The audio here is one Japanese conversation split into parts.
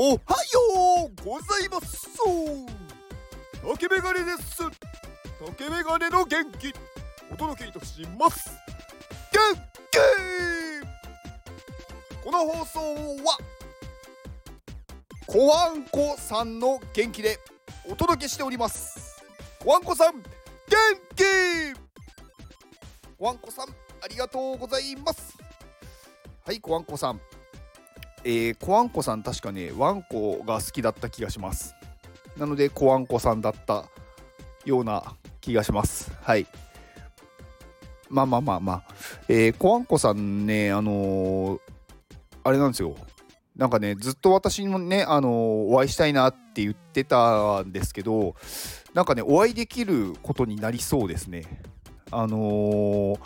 おはようございます。竹メガネです。竹メガネの元気。お届けいたします。元気。この放送はコワンコさんの元気でお届けしております。コワンコさん元気。コワンコさんありがとうございます。はいコワンコさん。えー、コワンコさん確かねワンコが好きだった気がします。なのでコワンコさんだったような気がします。はい。まあまあまあまあ、えー、コワンコさんねあのー、あれなんですよ。なんかねずっと私もねあのー、お会いしたいなって言ってたんですけどなんかねお会いできることになりそうですね。あの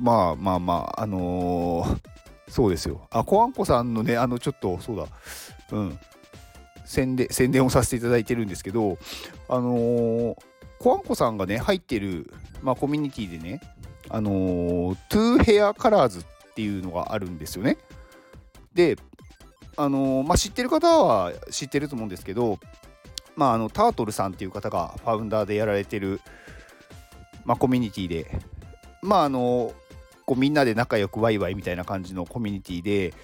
まあまあまああのそうですよ。あ、コアンコさんのね、あの、ちょっと、そうだ、うん、宣伝、宣伝をさせていただいてるんですけど、あのー、コアンコさんがね、入ってる、まあ、コミュニティでね、あのー、トゥーヘアカラーズっていうのがあるんですよね。で、あのー、まあ、知ってる方は知ってると思うんですけど、まあ、あのタートルさんっていう方がファウンダーでやられてる、まあ、コミュニティで、まああのこうみんなで仲良くワイワイみたいな感じのコミュニティで、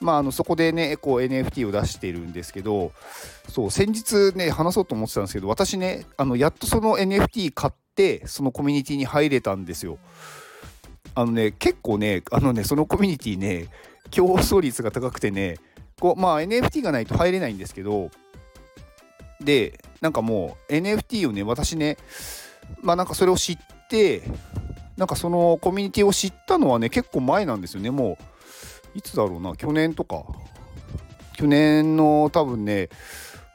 まあ、あのそこでねこう NFT を出してるんですけどそう先日ね話そうと思ってたんですけど私ねあのやっとその NFT 買ってそのコミュニティに入れたんですよ。あのね結構ねあのねそのコミュニティね競争率が高くてねこうまあ NFT がないと入れないんですけどでなんかもう NFT をね私ねまあなんかそれを知ってなんかそのコミュニティを知ったのはね結構前なんですよね。もういつだろうな去年とか。去年の多分ね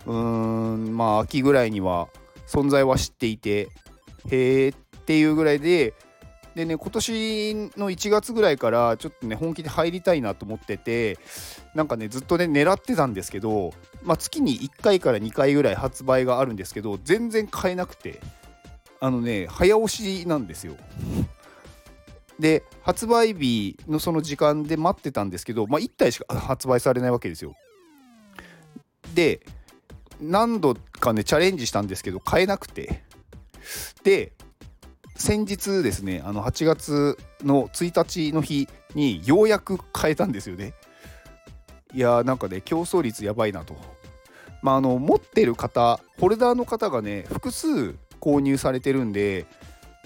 うーんまあ秋ぐらいには存在は知っていてへえっていうぐらいででね今年の1月ぐらいからちょっとね本気で入りたいなと思っててなんかねずっとね狙ってたんですけどまあ月に1回から2回ぐらい発売があるんですけど全然買えなくて。あのね早押しなんですよ。で発売日のその時間で待ってたんですけど、まあ、1体しか 発売されないわけですよ。で何度かねチャレンジしたんですけど買えなくてで先日ですねあの8月の1日の日にようやく買えたんですよね。いやーなんかね競争率やばいなと。まああの持ってる方ホルダーの方がね複数購入されてるんで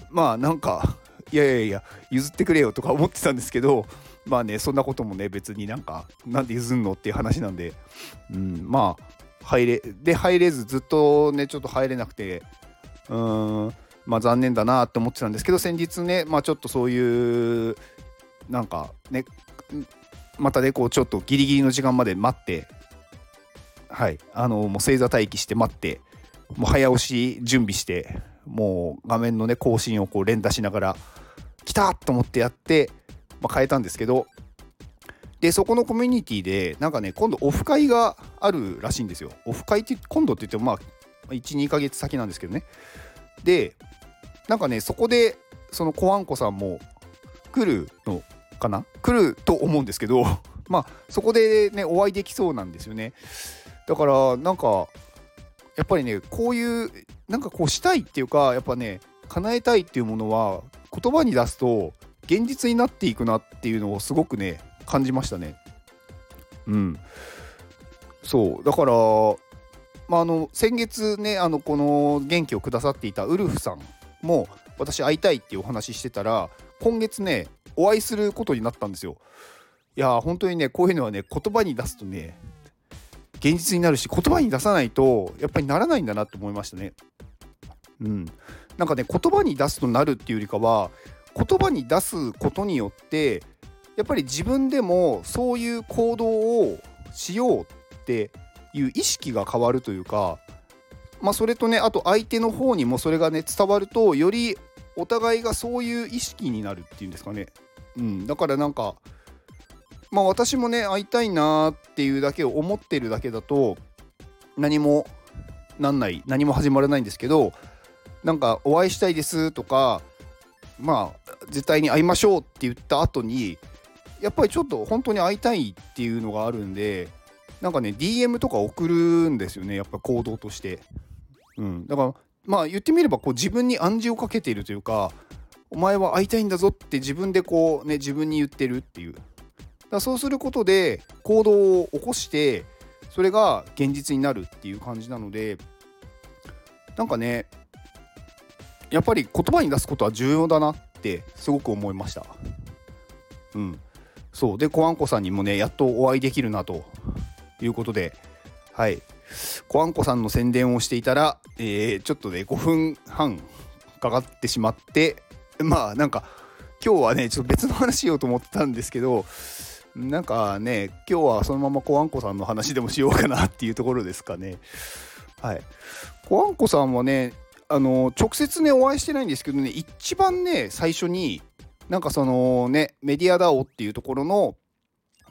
まあなんかいやいやいや譲ってくれよとか思ってたんですけどまあねそんなこともね別になんかなんで譲んのっていう話なんで、うん、まあ入れで入れずずっとねちょっと入れなくてうーんまあ残念だなって思ってたんですけど先日ねまあちょっとそういうなんかねまたねこうちょっとギリギリの時間まで待ってはいあのもう星座待機して待ってもう早押し準備してもう画面のね更新をこう連打しながら来たと思ってやって、まあ、変えたんですけどでそこのコミュニティでなんかね今度オフ会があるらしいんですよ。オフ会って今度って言ってもまあ12ヶ月先なんですけどね。でなんかねそこでそのコアンコさんも来るのかな？来ると思うんですけど まあそこでねお会いできそうなんですよね。だからなんかやっぱりねこういうなんかこうしたいっていうかやっぱね叶えたいっていうものは言葉に出すと現実になっていくなっていうのをすごくね感じましたね。うん、そうだからまあ、あの先月ねあのこの元気をくださっていたウルフさんも私会いたいっていうお話ししてたら今月ねお会いすることになったんですよ。いや本当にねこういうのはね言葉に出すとね現実になるし言葉に出さないとやっぱりならないんだなって思いましたね。うん、なんかね言葉に出すとなるっていうよりかは言葉に出すことによってやっぱり自分でもそういう行動をしようっていう意識が変わるというかまあそれとねあと相手の方にもそれがね伝わるとよりお互いがそういう意識になるっていうんですかね。うん、だからなんかまあ私もね会いたいなっていうだけを思ってるだけだと何もなんない何も始まらないんですけどなんかお会いしたいですとかまあ絶対に会いましょうって言った後にやっぱりちょっと本当に会いたいっていうのがあるんでなんかね DM とか送るんですよねやっぱ行動として。うん、だからまあ言ってみればこう自分に暗示をかけているというかお前は会いたいんだぞって自分でこうね自分に言ってるっていうだそうすることで行動を起こしてそれが現実になるっていう感じなのでなんかねやっぱり言葉に出すことは重要だなってすごく思いました。うん。そう。でコアンコさんにもねやっとお会いできるなということで。はい。コアンコさんの宣伝をしていたら、えー、ちょっとね5分半かかってしまってまあなんか今日はねちょっと別の話しようと思ってたんですけどなんかね今日はそのままコアンコさんの話でもしようかなっていうところですかね。はい。コアンコさんはねあの直接ねお会いしてないんですけどね一番ね最初になんかそのねメディアダオっていうところの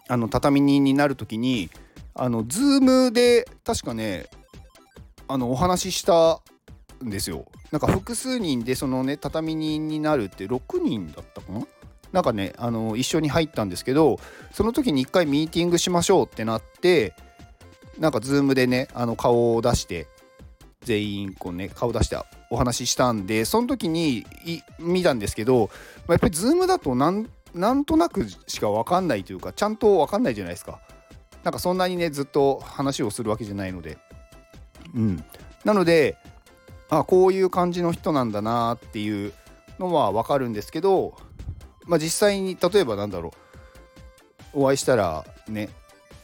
あの畳人になる時にあのズームで確かねあのお話ししたんですよ。なんか複数人でそのね畳人になるって6人だったかな？なんかねあの一緒に入ったんですけどその時に1回ミーティングしましょうってなってなんかズームでねあの顔を出して全員こうね顔出してお話ししたんでその時に見たんですけどまやっぱりズームだとなんなんとなくしか分かんないというかちゃんと分かんないじゃないですか。なんかそんなにねずっと話をするわけじゃないので。うん。なのであこういう感じの人なんだなっていうのは分かるんですけど、まあ、実際に例えばなんだろう。お会いしたらね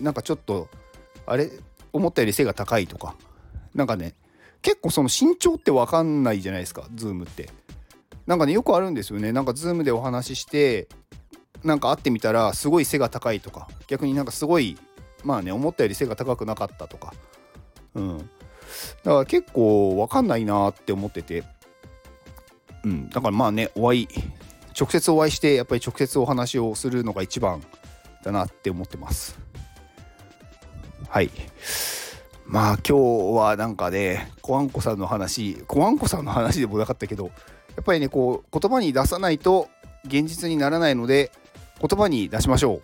なんかちょっとあれ？思ったより背が高いとか。なんかね結構その身長って分かんないじゃないですかズームって。なんかねよくあるんですよね。なんかズームでお話ししてなんか会ってみたらすごい背が高いとか逆になんかすごいまあね思ったより背が高くなかったとか。うん。だから結構わかんないなって思ってて、うん、だからまあね、お会い、直接お会いして、やっぱり直接お話をするのが一番だなって思ってます。はい。まあ今日はなんかね、コアンコさんの話、コアンコさんの話でもなかったけど、やっぱりね、こう、言葉に出さないと現実にならないので、言葉に出しましょ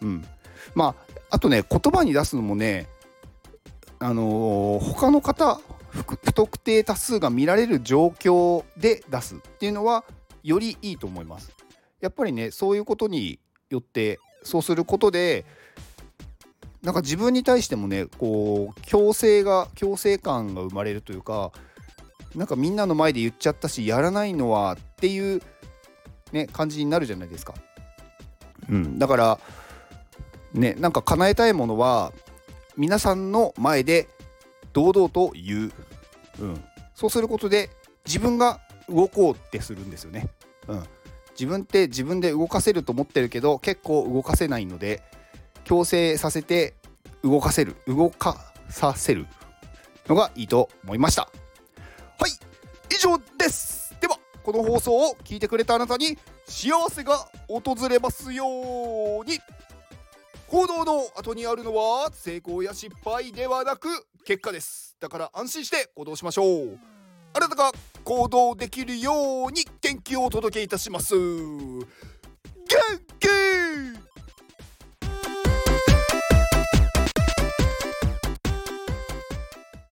う。うん。まあ、あとね、言葉に出すのもね、あのー、他の方不特定多数が見られる状況で出すっていうのはよりいいと思います。やっぱりねそういうことによってそうすることでなんか自分に対してもねこう強制が強制感が生まれるというかなんかみんなの前で言っちゃったしやらないのはっていうね感じになるじゃないですか。うん、だからねなんか叶えたいものは皆さんの前で堂々と言う、うん、そうすることで自分が動こうってするんですよね、うん、自分って自分で動かせると思ってるけど結構動かせないので強制させて動かせる動かさせるのがいいと思いました。はい以上です。ではこの放送を聞いてくれたあなたに幸せが訪れますように。行動の後にあるのは成功や失敗ではなく結果です。だから安心して行動しましょうあなたが行動できるように元気をお届けいたします。元気!